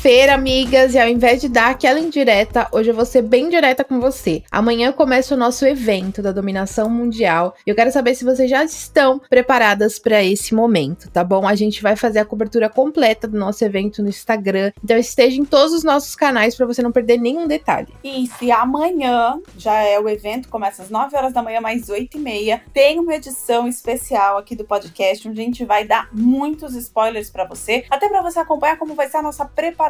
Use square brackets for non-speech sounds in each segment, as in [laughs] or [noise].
Quinta-feira, amigas, e ao invés de dar aquela indireta, hoje eu vou ser bem direta com você. Amanhã começa o nosso evento da dominação mundial e eu quero saber se vocês já estão preparadas para esse momento, tá bom? A gente vai fazer a cobertura completa do nosso evento no Instagram, então esteja em todos os nossos canais para você não perder nenhum detalhe. Isso, e amanhã já é o evento, começa às 9 horas da manhã, mais 8 e meia. Tem uma edição especial aqui do podcast, onde a gente vai dar muitos spoilers para você, até para você acompanhar como vai ser a nossa preparação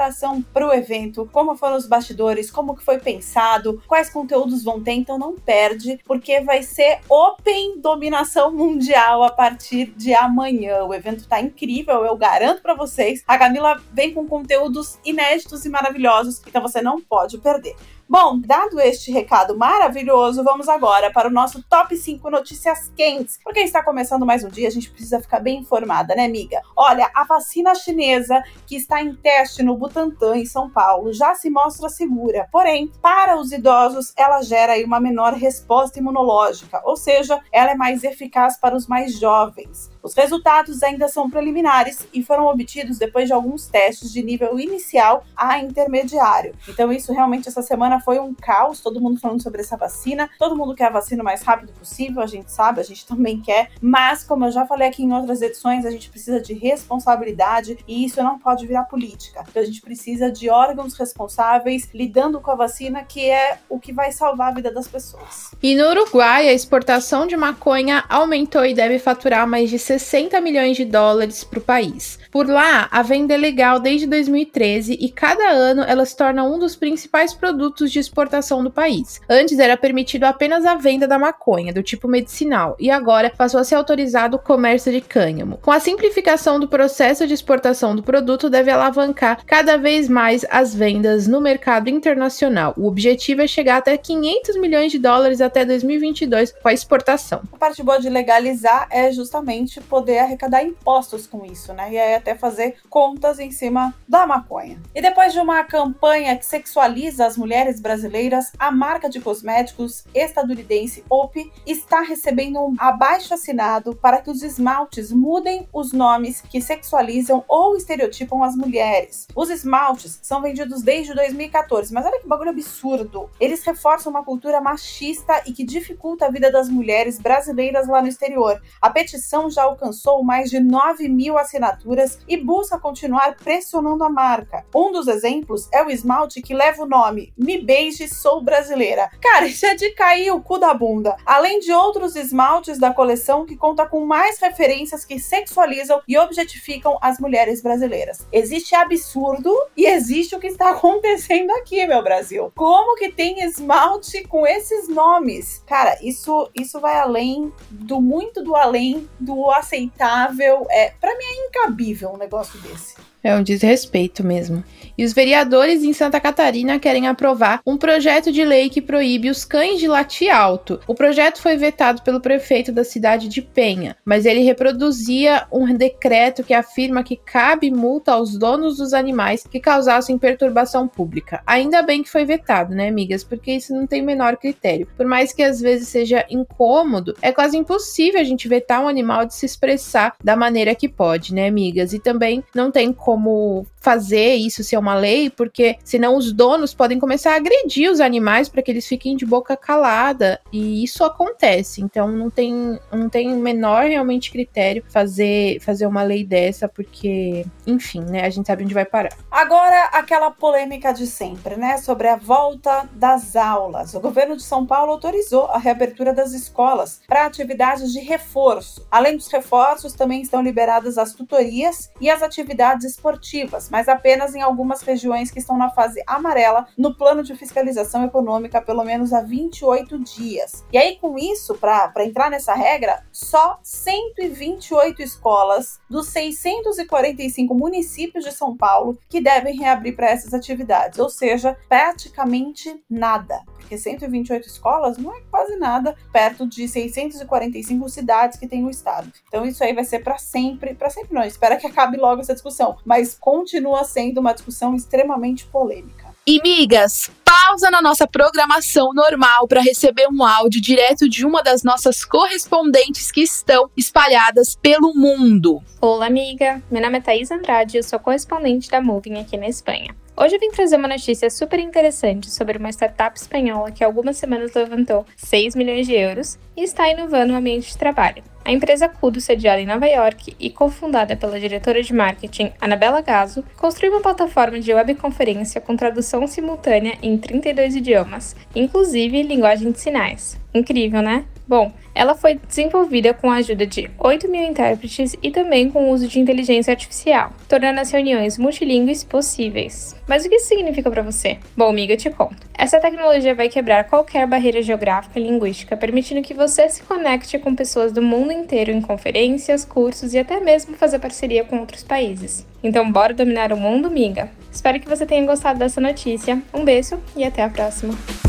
para o evento, como foram os bastidores, como que foi pensado, quais conteúdos vão ter, então não perde, porque vai ser Open Dominação [laughs] Mundial a partir de amanhã. O evento tá incrível, eu garanto para vocês. A Camila vem com conteúdos inéditos e maravilhosos, então você não pode perder. Bom, dado este recado maravilhoso, vamos agora para o nosso top 5 notícias quentes. Porque está começando mais um dia, a gente precisa ficar bem informada, né, amiga? Olha, a vacina chinesa que está em teste no Butantan, em São Paulo, já se mostra segura. Porém, para os idosos, ela gera uma menor resposta imunológica, ou seja, ela é mais eficaz para os mais jovens. Os resultados ainda são preliminares e foram obtidos depois de alguns testes de nível inicial a intermediário. Então, isso realmente essa semana foi um caos, todo mundo falando sobre essa vacina. Todo mundo quer a vacina o mais rápido possível, a gente sabe, a gente [laughs] também quer. Mas, como eu já falei aqui em outras edições, a gente precisa de responsabilidade e isso não pode virar política. Então, a gente precisa de órgãos responsáveis lidando com a vacina, que é o que vai salvar a vida das pessoas. E no Uruguai, a exportação de maconha aumentou e deve faturar mais de 60 milhões de dólares para o país. Por lá, a venda é legal desde 2013 e cada ano ela se torna um dos principais produtos de exportação do país. Antes era permitido apenas a venda da maconha, do tipo medicinal, e agora passou a ser autorizado o comércio de cânhamo. Com a simplificação do processo de exportação do produto, deve alavancar cada vez mais as vendas no mercado internacional. O objetivo é chegar até 500 milhões de dólares até 2022 com a exportação. A parte boa de legalizar é justamente poder arrecadar impostos com isso, né? E aí até fazer contas em cima da maconha. E depois de uma campanha que sexualiza as mulheres brasileiras, a marca de cosméticos estadunidense OP está recebendo um abaixo assinado para que os esmaltes mudem os nomes que sexualizam ou estereotipam as mulheres. Os esmaltes são vendidos desde 2014, mas olha que bagulho absurdo. Eles reforçam uma cultura machista e que dificulta a vida das mulheres brasileiras lá no exterior. A petição já alcançou mais de 9 mil assinaturas e busca continuar pressionando a marca. Um dos exemplos é o esmalte que leva o nome Me Beije Sou Brasileira. Cara, [laughs] isso é de cair o cu da bunda. Além de outros esmaltes da coleção que conta com mais referências que sexualizam e objetificam as mulheres brasileiras. Existe absurdo e existe o que está [laughs] acontecendo aqui, meu Brasil. Como que tem esmalte com esses nomes? Cara, isso isso vai além do muito do além do aceitável. É, para mim é incabível um negócio desse. É um desrespeito mesmo. E os vereadores em Santa Catarina querem aprovar um projeto de lei que proíbe os cães de latir alto. O projeto foi vetado pelo prefeito da cidade de Penha, mas ele reproduzia um decreto que afirma que cabe multa aos donos dos animais que causassem perturbação pública. Ainda bem que foi vetado, né, amigas? Porque isso não tem menor critério. Por mais que às vezes seja incômodo, é quase impossível a gente vetar um animal de se expressar da maneira que pode, né, amigas? E também não tem como como fazer isso ser uma lei, porque senão os donos podem começar a agredir os animais para que eles fiquem de boca calada, e isso acontece. Então não tem não tem menor realmente critério fazer fazer uma lei dessa, porque, enfim, né, a gente sabe onde vai parar. Agora aquela polêmica de sempre, né, sobre a volta das aulas. O governo de São Paulo autorizou a reabertura das escolas para atividades de reforço. Além dos reforços, também estão liberadas as tutorias e as atividades esportivas, mas apenas em algumas regiões que estão na fase amarela no plano de fiscalização econômica pelo menos há 28 dias. E aí, com isso, para entrar nessa regra, só 128 escolas dos 645 municípios de São Paulo que devem reabrir para essas atividades, ou seja, praticamente nada, porque 128 escolas não é quase nada perto de 645 cidades que tem no estado. Então isso aí vai ser para sempre, para sempre não, espera que acabe logo essa discussão, mas continua sendo uma discussão extremamente polêmica. E migas, pausa na nossa programação normal para receber um áudio direto de uma das nossas correspondentes que estão espalhadas pelo mundo. Olá, amiga. Meu nome é Thaís Andrade e eu sou correspondente da Moving aqui na Espanha. Hoje eu vim trazer uma notícia super interessante sobre uma startup espanhola que há algumas semanas levantou 6 milhões de euros e está inovando o ambiente de trabalho. A empresa Kudo, sediada em Nova York e cofundada pela diretora de marketing Anabela Gazo, construiu uma plataforma de webconferência com tradução simultânea em 32 idiomas, inclusive linguagem de sinais. Incrível, né? Bom, ela foi desenvolvida com a ajuda de 8 mil intérpretes e também com o uso de inteligência artificial, tornando as reuniões multilingües possíveis. Mas o que isso significa para você? Bom, amiga, eu te conto. Essa tecnologia vai quebrar qualquer barreira geográfica e linguística, permitindo que você se conecte com pessoas do mundo inteiro em conferências, cursos e até mesmo fazer parceria com outros países. Então, bora dominar o mundo, amiga? Espero que você tenha gostado dessa notícia. Um beijo e até a próxima.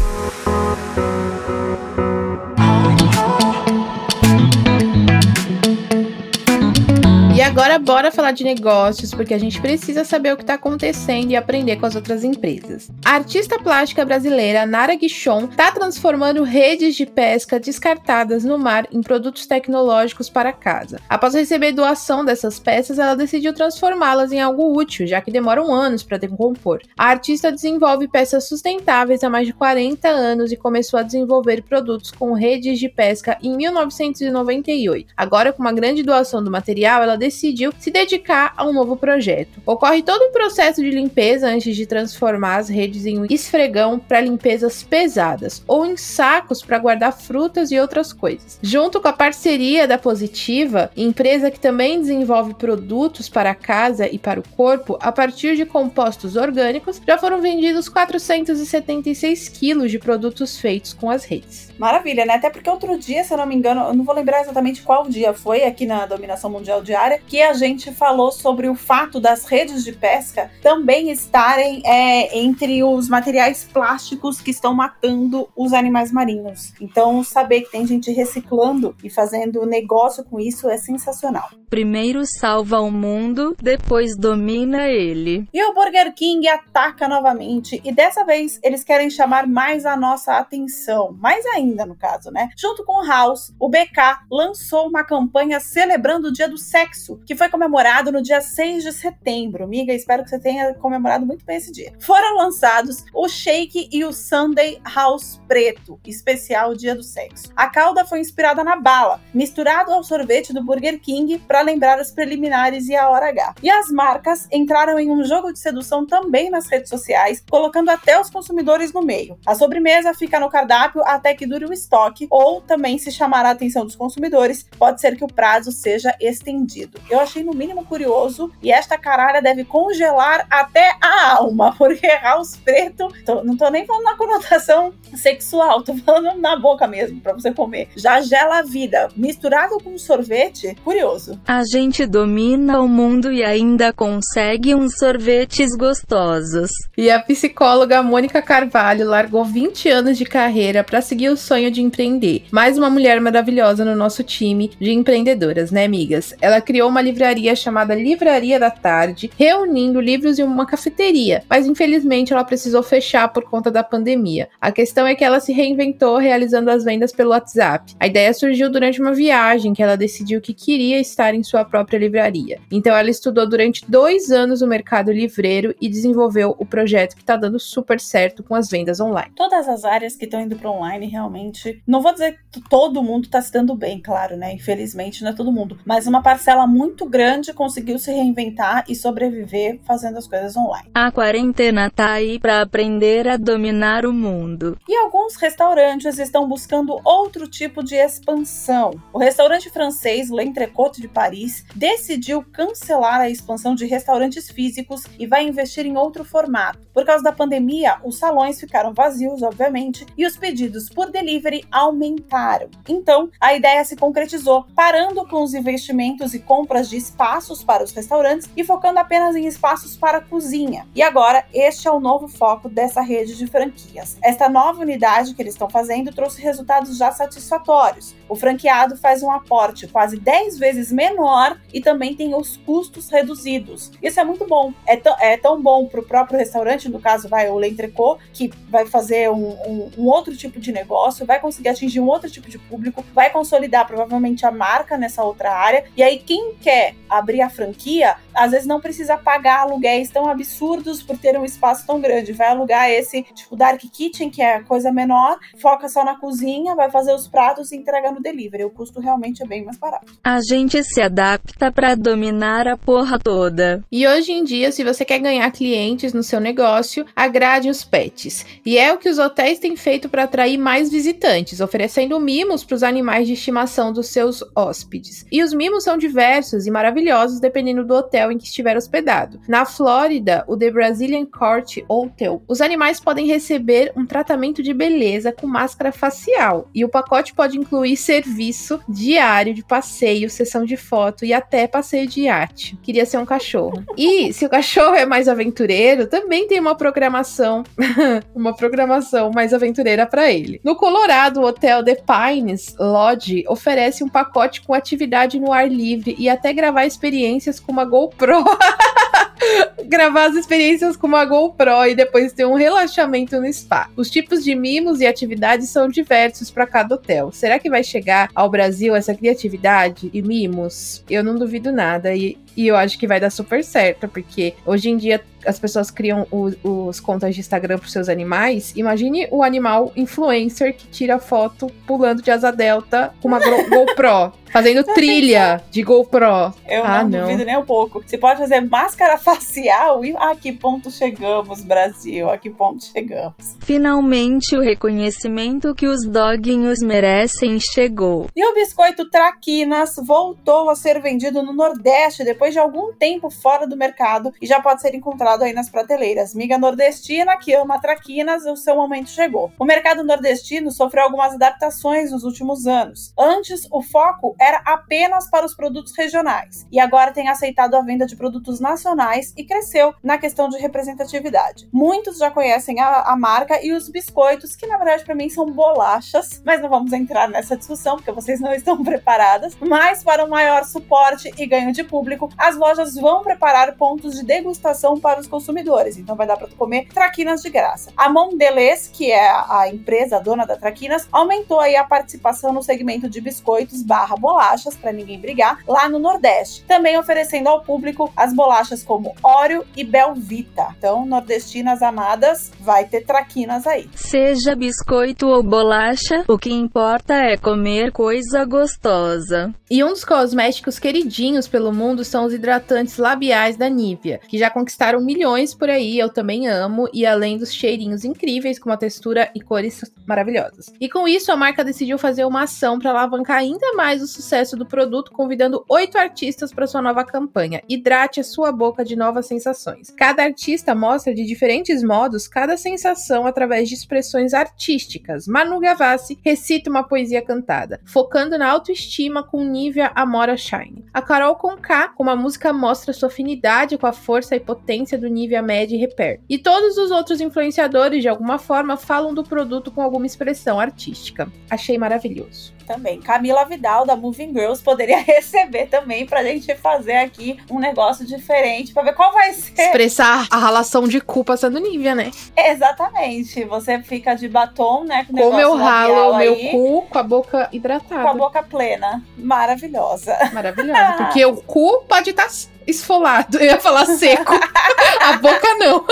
Agora bora falar de negócios, porque a gente precisa saber o que está acontecendo e aprender com as outras empresas. A artista plástica brasileira Nara Guichon está transformando redes de pesca descartadas no mar em produtos tecnológicos para casa. Após receber doação dessas peças, ela decidiu transformá-las em algo útil, já que demoram anos para decompor. A artista desenvolve peças sustentáveis há mais de 40 anos e começou a desenvolver produtos com redes de pesca em 1998. Agora, com uma grande doação do material, ela decidiu se dedicar a um novo projeto. Ocorre todo um processo de limpeza antes de transformar as redes em um esfregão para limpezas pesadas ou em sacos para guardar frutas e outras coisas. Junto com a parceria da Positiva, empresa que também desenvolve produtos para a casa e para o corpo a partir de compostos orgânicos, já foram vendidos 476 quilos de produtos feitos com as redes. Maravilha, né? Até porque outro dia, se eu não me engano, eu não vou lembrar exatamente qual dia foi aqui na Dominação Mundial Diária, que a gente falou sobre o fato das redes de pesca também estarem é, entre os materiais plásticos que estão matando os animais marinhos. Então, saber que tem gente reciclando e fazendo negócio com isso é sensacional. Primeiro salva o mundo, depois domina ele. E o Burger King ataca novamente, e dessa vez eles querem chamar mais a nossa atenção, mais ainda no caso, né? Junto com o House, o BK lançou uma campanha celebrando o Dia do Sexo, que foi comemorado no dia 6 de setembro. Miga, espero que você tenha comemorado muito bem esse dia. Foram lançados o Shake e o Sunday House Preto, especial Dia do Sexo. A calda foi inspirada na bala, misturado ao sorvete do Burger King para lembrar as preliminares e a hora H. E as marcas entraram em um jogo de sedução também nas redes sociais, colocando até os consumidores no meio. A sobremesa fica no cardápio até que dure o estoque, ou também se chamar a atenção dos consumidores, pode ser que o prazo seja estendido. Eu achei no mínimo curioso e esta caralha deve congelar até a alma, [laughs] porque house preto, tô, não tô nem falando na conotação sexual, tô falando na boca mesmo, para você comer. Já gela a vida, misturado com sorvete, curioso. A gente domina o mundo e ainda consegue uns sorvetes gostosos. E a psicóloga Mônica Carvalho largou 20 anos de carreira para seguir o sonho de empreender. Mais uma mulher maravilhosa no nosso time de empreendedoras, né, amigas? Ela criou uma livraria chamada Livraria da Tarde, reunindo livros em uma cafeteria, mas infelizmente ela precisou fechar por conta da pandemia. A questão é que ela se reinventou realizando as vendas pelo WhatsApp. A ideia surgiu durante uma viagem que ela decidiu que queria estar em sua própria livraria. Então ela estudou durante dois anos o mercado livreiro e desenvolveu o projeto que está dando super certo com as vendas online. Todas as áreas que estão indo para online realmente, não vou dizer que todo mundo está se dando bem, claro, né? Infelizmente não é todo mundo, mas uma parcela muito muito grande conseguiu se reinventar e sobreviver fazendo as coisas online. A quarentena tá aí para aprender a dominar o mundo. E alguns restaurantes estão buscando outro tipo de expansão. O restaurante francês L'Entrecôte de Paris decidiu cancelar a expansão de restaurantes físicos e vai investir em outro formato. Por causa da pandemia, os salões ficaram vazios, obviamente, e os pedidos por delivery aumentaram. Então, a ideia se concretizou, parando com os investimentos e compras de espaços para os restaurantes e focando apenas em espaços para a cozinha. E agora, este é o novo foco dessa rede de franquias. Esta nova unidade que eles estão fazendo trouxe resultados já satisfatórios. O franqueado faz um aporte quase 10 vezes menor e também tem os custos reduzidos. Isso é muito bom. É, é tão bom para o próprio restaurante, no caso, vai o L'Entrecô, que vai fazer um, um, um outro tipo de negócio, vai conseguir atingir um outro tipo de público, vai consolidar provavelmente a marca nessa outra área. E aí, quem quer abrir a franquia, às vezes não precisa pagar aluguéis tão absurdos por ter um espaço tão grande. Vai alugar esse tipo Dark Kitchen, que é coisa menor, foca só na cozinha, vai fazer os pratos e entrega no delivery. O custo realmente é bem mais barato. A gente se adapta para dominar a porra toda. E hoje em dia, se você quer ganhar clientes no seu negócio, agrade os pets. E é o que os hotéis têm feito para atrair mais visitantes, oferecendo mimos para os animais de estimação dos seus hóspedes. E os mimos são diversos e maravilhosos dependendo do hotel em que estiver hospedado. Na Flórida, o The Brazilian Court Hotel, os animais podem receber um tratamento de beleza com máscara facial e o pacote pode incluir serviço diário de passeio, sessão de foto e até passeio de iate. Queria ser um cachorro. E se o cachorro é mais aventureiro, também tem uma programação, [laughs] uma programação mais aventureira para ele. No Colorado, o hotel The Pines Lodge oferece um pacote com atividade no ar livre e até gravar experiências com uma GoPro. [laughs] gravar as experiências com uma GoPro e depois ter um relaxamento no spa. Os tipos de mimos e atividades são diversos para cada hotel. Será que vai chegar ao Brasil essa criatividade e mimos? Eu não duvido nada e, e eu acho que vai dar super certo, porque hoje em dia as pessoas criam o, os contas de Instagram para seus animais. Imagine o animal influencer que tira foto pulando de asa delta com uma [laughs] GoPro. Fazendo trilha de GoPro. Eu ah, não, não duvido nem um pouco. Você pode fazer máscara [laughs] facial e a que ponto chegamos, Brasil? A que ponto chegamos? Finalmente o reconhecimento que os doguinhos merecem chegou. E o biscoito Traquinas voltou a ser vendido no Nordeste depois de algum tempo fora do mercado e já pode ser encontrado aí nas prateleiras. Miga nordestina que ama traquinas, o seu momento chegou. O mercado nordestino sofreu algumas adaptações nos últimos anos. Antes, o foco era apenas para os produtos regionais e agora tem aceitado a venda de produtos nacionais e cresceu na questão de representatividade. Muitos já conhecem a, a marca e os biscoitos, que na verdade para mim são bolachas, mas não vamos entrar nessa discussão porque vocês não estão [laughs] preparadas. Mas para um maior suporte e ganho de público, as lojas vão preparar pontos de degustação para os consumidores, então vai dar para tu comer traquinas de graça. A Mondelez, que é a empresa dona da Traquinas, aumentou aí a participação no segmento de biscoitos barra bolachas, para ninguém brigar, lá no Nordeste. Também oferecendo ao público as bolachas como Oreo e Belvita. Então, nordestinas amadas, vai ter traquinas aí. Seja biscoito ou bolacha, o que importa é comer coisa gostosa. E um dos cosméticos queridinhos pelo mundo são os hidratantes labiais da Nivea, que já conquistaram milhões por aí, eu também amo, e além dos cheirinhos incríveis com uma textura e cores maravilhosas. E com isso, a marca decidiu fazer uma ação para alavancar ainda mais o sucesso do produto, convidando oito artistas para sua nova campanha. Hidrate a sua boca de novas sensações. Cada artista mostra de diferentes modos cada sensação através de expressões artísticas. Manu Gavassi recita uma poesia cantada, focando na autoestima com Nivea Amora Shine. A Carol Conká, com uma música mostra sua afinidade com a força e potência do Nivea Med Repair. E todos os outros influenciadores, de alguma forma, falam do produto com alguma expressão artística. Achei maravilhoso também. Camila Vidal, da Moving Girls, poderia [laughs] receber também pra gente fazer aqui um negócio diferente, pra ver qual vai ser. Expressar a relação de culpa sendo Nívia, né? Exatamente. Você fica de batom, né? Com, com meu ralo, meu cu, com a boca hidratada. Com a boca plena. Maravilhosa. Maravilhosa. [laughs] Porque o cu pode estar tá esfolado. Eu ia falar seco. [laughs] a boca não.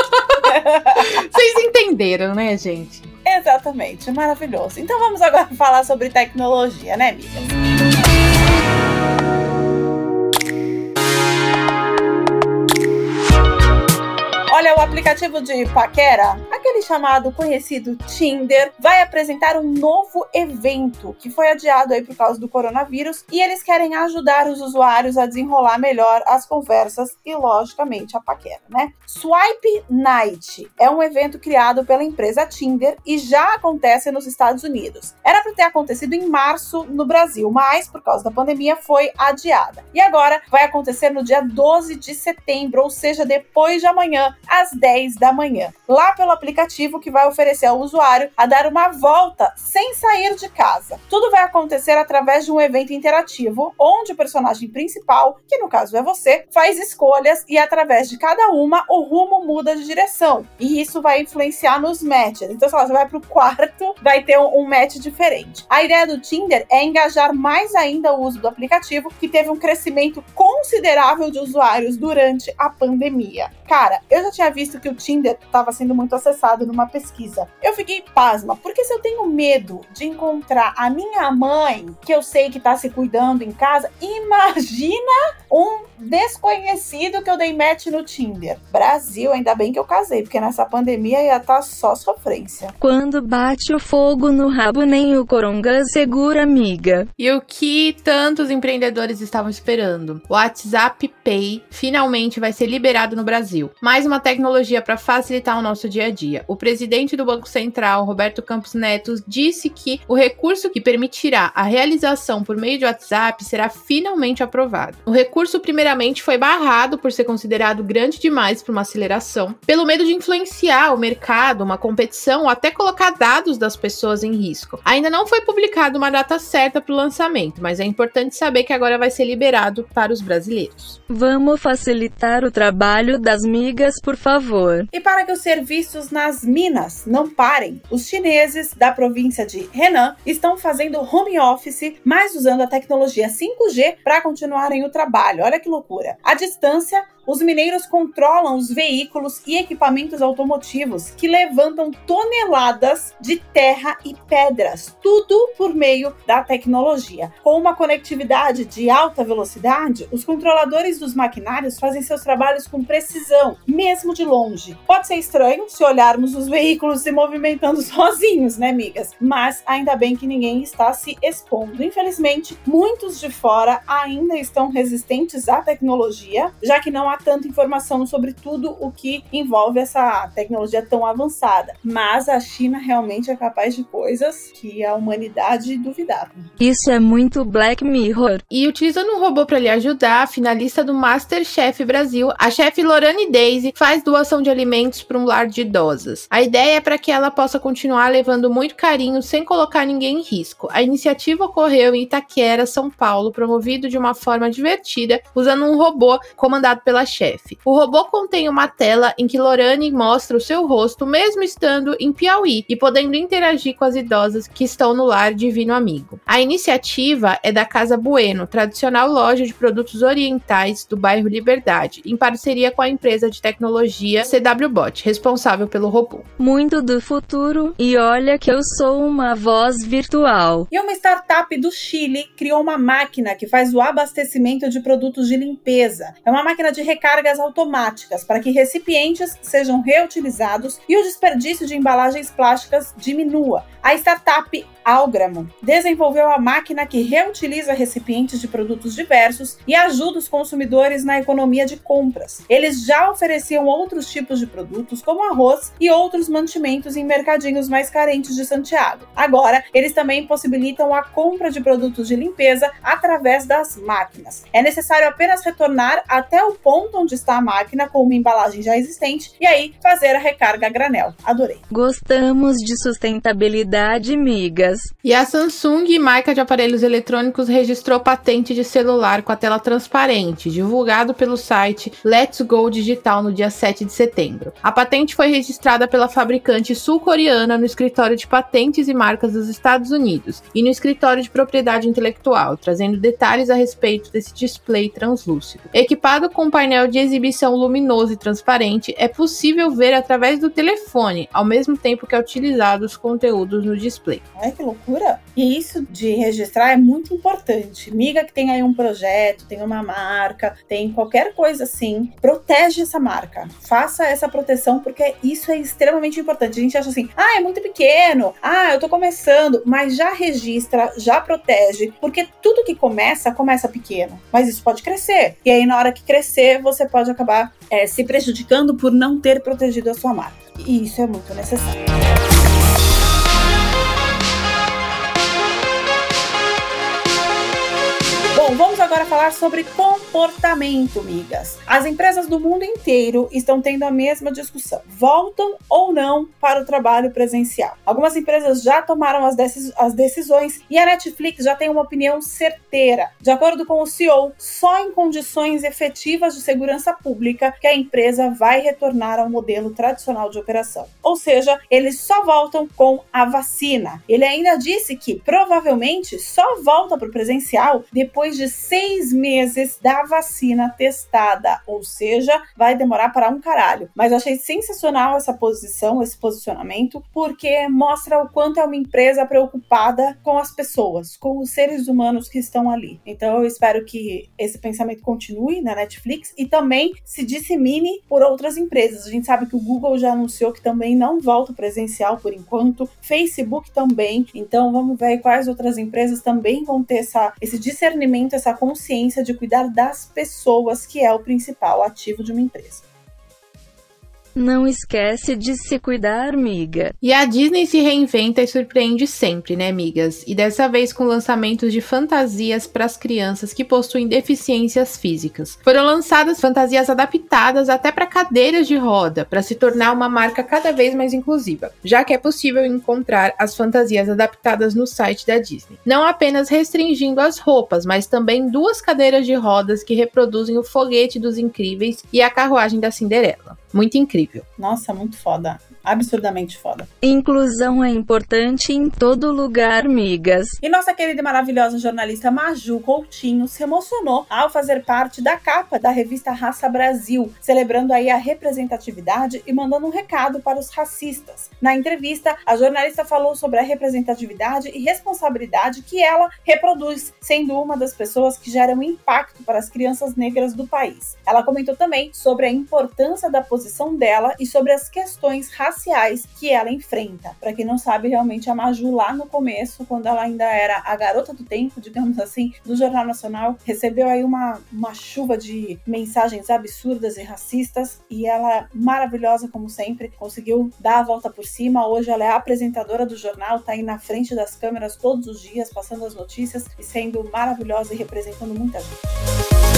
Vocês entenderam, né, gente? Exatamente, maravilhoso. Então vamos agora [laughs] falar sobre tecnologia, né, amigas? O aplicativo de paquera, aquele chamado conhecido Tinder, vai apresentar um novo evento que foi adiado aí por causa do coronavírus e eles querem ajudar os usuários a desenrolar melhor as conversas e, logicamente, a paquera, né? Swipe Night é um evento criado pela empresa Tinder e já acontece nos Estados Unidos. Era para ter acontecido em março no Brasil, mas por causa da pandemia foi adiada. E agora vai acontecer no dia 12 de setembro, ou seja, depois de amanhã, às 10 da manhã, lá pelo aplicativo que vai oferecer ao usuário a dar uma volta sem sair de casa. Tudo vai acontecer através de um evento interativo, onde o personagem principal, que no caso é você, faz escolhas e através de cada uma o rumo muda de direção. E isso vai influenciar nos matches. Então, lá, você vai pro quarto, vai ter um match diferente. A ideia do Tinder é engajar mais ainda o uso do aplicativo, que teve um crescimento considerável de usuários durante a pandemia. Cara, eu já tinha visto que o Tinder estava sendo muito acessado numa pesquisa. Eu fiquei pasma, porque se eu tenho medo de encontrar a minha mãe, que eu sei que tá se cuidando em casa, [laughs] imagina um desconhecido que eu dei match no Tinder. Brasil, ainda bem que eu casei, porque nessa pandemia ia estar tá só sofrência. Quando bate o fogo no rabo, nem o coronga segura, amiga. E o que tantos empreendedores estavam esperando? O WhatsApp Pay finalmente vai ser liberado no Brasil. Mais uma tecnologia para facilitar o nosso dia a dia. O presidente do Banco Central, Roberto Campos Neto, disse que o recurso que permitirá a realização por meio de WhatsApp será finalmente aprovado. O recurso, primeiramente, foi barrado por ser considerado grande demais para uma aceleração, pelo medo de influenciar o mercado, uma competição ou até colocar dados das pessoas em risco. Ainda não foi publicada uma data certa para o lançamento, mas é importante saber que agora vai ser liberado para os brasileiros. Vamos facilitar o trabalho das migas, por favor. E para que os serviços nas minas não parem, os chineses da província de Henan estão fazendo home office, mas usando a tecnologia 5G para continuarem o trabalho. Olha que loucura. A distância, os mineiros controlam os veículos e equipamentos automotivos que levantam toneladas de terra e pedras, tudo por meio da tecnologia. Com uma conectividade de alta velocidade, os controladores dos maquinários fazem seus trabalhos com precisão, mesmo de longe. Pode ser estranho se olharmos os veículos se movimentando [laughs] sozinhos, né, amigas? Mas ainda bem que ninguém está se expondo. Infelizmente, muitos de fora ainda estão resistentes à tecnologia, já que não há tanta informação sobre tudo o que envolve essa tecnologia tão avançada. Mas a China realmente é capaz de coisas que a humanidade duvidava. Isso é muito Black Mirror. E utilizando um robô para lhe ajudar, a finalista do Masterchef Brasil, a chefe Lorane Daisy, faz doação de alimentos para um lar de idosas. A ideia é para que ela possa continuar levando muito carinho sem colocar ninguém em risco. A iniciativa ocorreu em Itaquera, São Paulo, promovido de uma forma divertida, usando um robô comandado pela chefe. O robô contém uma tela em que Lorane mostra o seu rosto, mesmo estando em Piauí, e podendo interagir com as idosas que estão no lar Divino Amigo. A iniciativa é da Casa Bueno, tradicional loja de produtos orientais do bairro Liberdade, em parceria com a empresa de tecnologia CWBot, responsável pelo robô. Muito do futuro, e olha que eu sou uma voz virtual. E uma startup do Chile criou uma máquina que faz o abastecimento de produtos de limpeza. É uma máquina de recargas automáticas para que recipientes sejam reutilizados e o desperdício de embalagens plásticas diminua. A startup Algramo desenvolveu a máquina que reutiliza recipientes de produtos diversos e ajuda os consumidores na economia de compras. Eles já ofereciam outros tipos de produtos, como arroz e outros mantimentos em mercadinhos mais carentes de Santiago. Agora, eles também possibilitam a compra de produtos de limpeza através das máquinas. É necessário apenas retornar até o ponto onde está a máquina com uma embalagem já existente e aí fazer a recarga a granel. Adorei. Gostamos de sustentabilidade, E a Samsung, marca de aparelhos eletrônicos, registrou patente de celular com a tela transparente, divulgado pelo site Let's Go Digital no dia 7 de setembro. A patente foi registrada pela fabricante sul-coreana no escritório de patentes e marcas dos Estados Unidos e no escritório de propriedade intelectual, trazendo detalhes a respeito desse display translúcido. Equipado com um painel de exibição luminoso e transparente, é possível ver através do telefone, ao mesmo tempo que é utilizado os conteúdos no display. Ai, que loucura! E isso de registrar é muito importante. Miga que tem aí um projeto, tem uma marca, tem qualquer coisa assim, protege essa marca. Faça essa proteção porque isso é extremamente importante. A gente acha assim: "Ah, é muito pequeno. Ah, eu tô começando", mas já registra, já protege, porque tudo que começa começa pequeno, mas isso pode crescer. E aí na hora que crescer, você pode acabar é, se prejudicando por não ter protegido a sua marca. E isso é muito necessário. Bom, vamos agora falar sobre comportamento, migas. As empresas do mundo inteiro estão tendo a mesma discussão. Voltam ou não para o trabalho presencial? Algumas empresas já tomaram as, decis as decisões e a Netflix já tem uma opinião certeira. De acordo com o CEO, só em condições efetivas de segurança pública que a empresa vai retornar ao modelo tradicional de operação. Ou seja, eles só voltam com a vacina. Ele ainda disse que provavelmente só volta para o presencial depois de seis meses da vacina testada, ou seja, vai demorar para um caralho. Mas achei sensacional essa posição, esse posicionamento, porque mostra o quanto é uma empresa preocupada com as pessoas, com os seres humanos que estão ali. Então eu espero que esse pensamento continue na Netflix e também se dissemine por outras empresas. A gente sabe que o Google já anunciou que também não volta presencial por enquanto, Facebook também. Então vamos ver quais outras empresas também vão ter essa, esse discernimento muito essa consciência de cuidar das pessoas, que é o principal ativo de uma empresa. Não esquece de se cuidar, miga. E a Disney se reinventa e surpreende sempre, né, migas? E dessa vez com lançamentos de fantasias para as crianças que possuem deficiências físicas. Foram lançadas fantasias adaptadas até para cadeiras de roda, para se tornar uma marca cada vez mais inclusiva, já que é possível encontrar as fantasias adaptadas no site da Disney. Não apenas restringindo as roupas, mas também duas cadeiras de rodas que reproduzem o foguete dos incríveis e a carruagem da Cinderela. Muito incrível. Nossa, muito foda absurdamente foda. Inclusão é importante em todo lugar, migas. E nossa querida e maravilhosa jornalista Maju Coutinho se emocionou ao fazer parte da capa da revista Raça Brasil, celebrando aí a representatividade e mandando um recado para os racistas. Na entrevista, a jornalista falou sobre a representatividade e responsabilidade que ela reproduz, sendo uma das pessoas que geram impacto para as crianças negras do país. Ela comentou também sobre a importância da posição dela e sobre as questões raciais raciais que ela enfrenta. Para quem não sabe, realmente a Maju lá no começo, quando ela ainda era a garota do tempo, digamos assim, do Jornal Nacional, recebeu aí uma, uma chuva de mensagens absurdas e racistas e ela, maravilhosa como sempre, conseguiu dar a volta por cima. Hoje ela é apresentadora do jornal, tá aí na frente das câmeras todos os dias, passando as notícias e sendo maravilhosa e representando muita gente.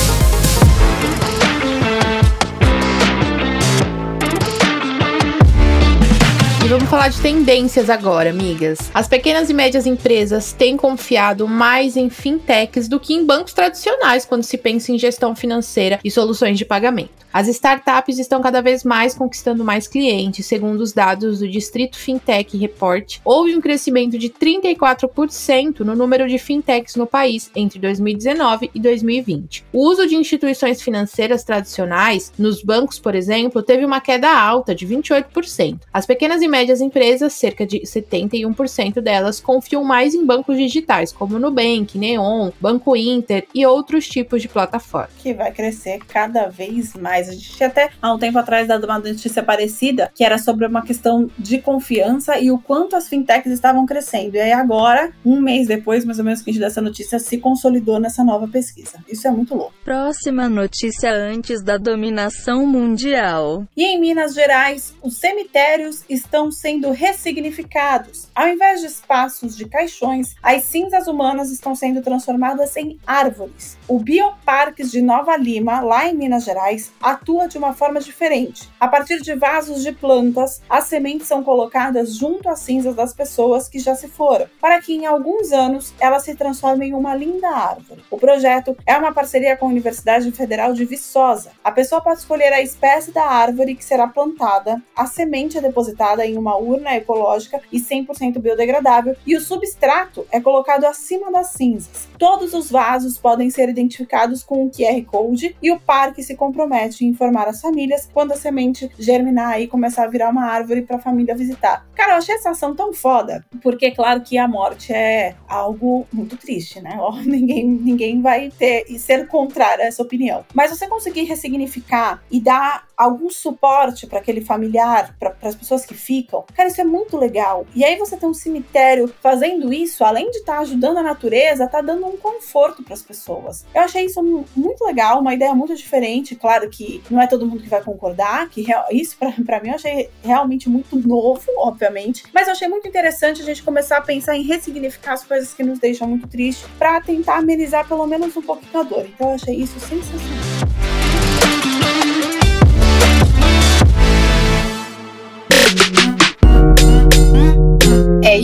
Vamos falar de tendências agora, amigas. As pequenas e médias empresas têm confiado mais em fintechs do que em bancos tradicionais quando se pensa em gestão financeira e soluções de pagamento. As startups estão cada vez mais conquistando mais clientes, segundo os dados do Distrito Fintech Report. Houve um crescimento de 34% no número de fintechs no país entre 2019 e 2020. O uso de instituições financeiras tradicionais, nos bancos, por exemplo, teve uma queda alta de 28%. As pequenas e médias empresas, cerca de 71% delas, confiam mais em bancos digitais, como Nubank, Neon, Banco Inter e outros tipos de plataforma. Que vai crescer cada vez mais a gente tinha até há um tempo atrás dado uma notícia parecida, que era sobre uma questão de confiança e o quanto as fintechs estavam crescendo. E aí agora, um mês depois, mais ou menos que a gente dessa notícia, se consolidou nessa nova pesquisa. Isso é muito louco. Próxima notícia antes da dominação mundial. E em Minas Gerais, os cemitérios estão sendo ressignificados. Ao invés de espaços de caixões, as cinzas humanas estão sendo transformadas em árvores. O Bioparques de Nova Lima, lá em Minas Gerais, atua de uma forma diferente. A partir de vasos de plantas, as sementes são colocadas junto às cinzas das pessoas que já se foram, para que em alguns anos elas se transformem em uma linda árvore. O projeto é uma parceria com a Universidade Federal de Viçosa. A pessoa pode escolher a espécie da árvore que será plantada, a semente é depositada em uma urna ecológica e 100% biodegradável e o substrato é colocado acima das cinzas. Todos os vasos podem ser identificados com um QR Code e o parque se compromete de informar as famílias quando a semente germinar e começar a virar uma árvore para a família visitar. Cara, eu achei essa ação tão foda, porque claro que a morte é algo muito triste, né? [laughs] Ninguém, ninguém vai ter e ser contrário a essa opinião. Mas você conseguir ressignificar e dar algum suporte para aquele familiar, para as pessoas que ficam, cara, isso é muito legal. E aí você tem um cemitério fazendo isso, além de estar tá ajudando a natureza, tá dando um conforto para as pessoas. Eu achei isso muito legal, uma ideia muito diferente. Claro que não é todo mundo que vai concordar, que isso para mim eu achei realmente muito novo, obviamente, mas eu achei muito interessante a gente começar a pensar em ressignificar as coisas que nos deixam muito tristes para tentar amenizar pelo menos um pouquinho a dor. Então eu achei isso sensacional.